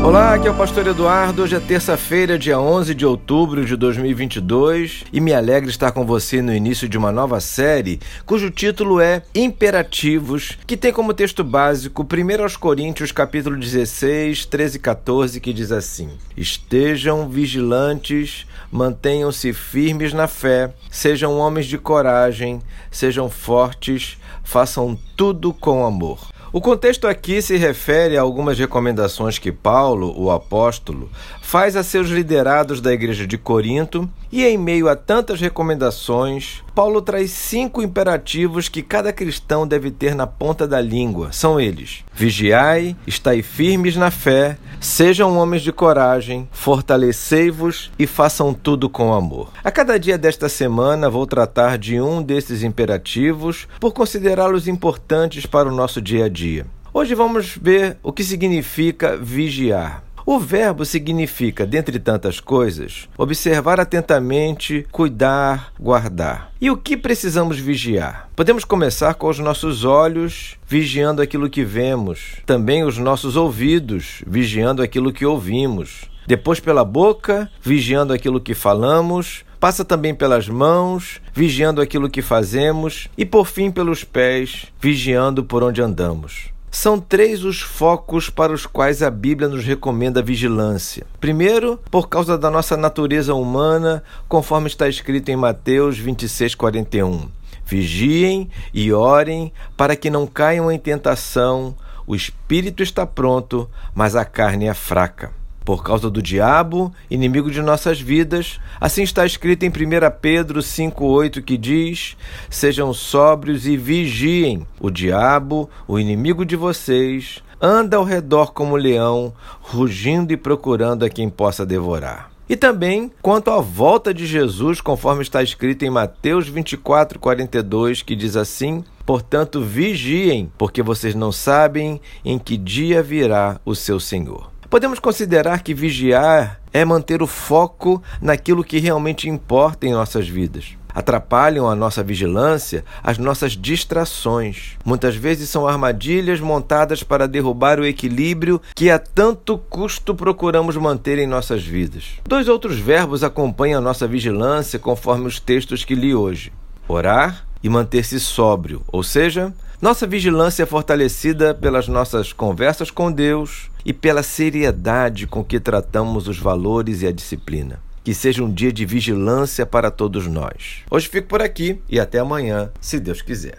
Olá, aqui é o Pastor Eduardo. Hoje é terça-feira, dia 11 de outubro de 2022 e me alegra estar com você no início de uma nova série cujo título é Imperativos, que tem como texto básico 1 aos Coríntios, capítulo 16, 13 e 14, que diz assim: Estejam vigilantes, mantenham-se firmes na fé, sejam homens de coragem, sejam fortes, façam tudo com amor. O contexto aqui se refere a algumas recomendações que Paulo, o apóstolo, faz a seus liderados da igreja de Corinto, e em meio a tantas recomendações, Paulo traz cinco imperativos que cada cristão deve ter na ponta da língua. São eles: vigiai, estai firmes na fé, sejam homens de coragem, fortalecei-vos e façam tudo com amor. A cada dia desta semana vou tratar de um desses imperativos por considerá-los importantes para o nosso dia a dia. Hoje vamos ver o que significa vigiar. O verbo significa, dentre tantas coisas, observar atentamente, cuidar, guardar. E o que precisamos vigiar? Podemos começar com os nossos olhos, vigiando aquilo que vemos, também os nossos ouvidos, vigiando aquilo que ouvimos. Depois, pela boca, vigiando aquilo que falamos, passa também pelas mãos, vigiando aquilo que fazemos, e por fim pelos pés, vigiando por onde andamos. São três os focos para os quais a Bíblia nos recomenda vigilância. Primeiro, por causa da nossa natureza humana, conforme está escrito em Mateus 26, 41. Vigiem e orem para que não caiam em tentação. O espírito está pronto, mas a carne é fraca por causa do diabo, inimigo de nossas vidas. Assim está escrito em 1 Pedro 5,8 que diz: Sejam sóbrios e vigiem. O diabo, o inimigo de vocês, anda ao redor como leão, rugindo e procurando a quem possa devorar. E também quanto à volta de Jesus, conforme está escrito em Mateus 24, 42, que diz assim: Portanto, vigiem, porque vocês não sabem em que dia virá o seu Senhor. Podemos considerar que vigiar é manter o foco naquilo que realmente importa em nossas vidas. Atrapalham a nossa vigilância as nossas distrações. Muitas vezes são armadilhas montadas para derrubar o equilíbrio que a tanto custo procuramos manter em nossas vidas. Dois outros verbos acompanham a nossa vigilância conforme os textos que li hoje: orar e manter-se sóbrio, ou seja, nossa vigilância é fortalecida pelas nossas conversas com Deus e pela seriedade com que tratamos os valores e a disciplina. Que seja um dia de vigilância para todos nós. Hoje fico por aqui e até amanhã, se Deus quiser.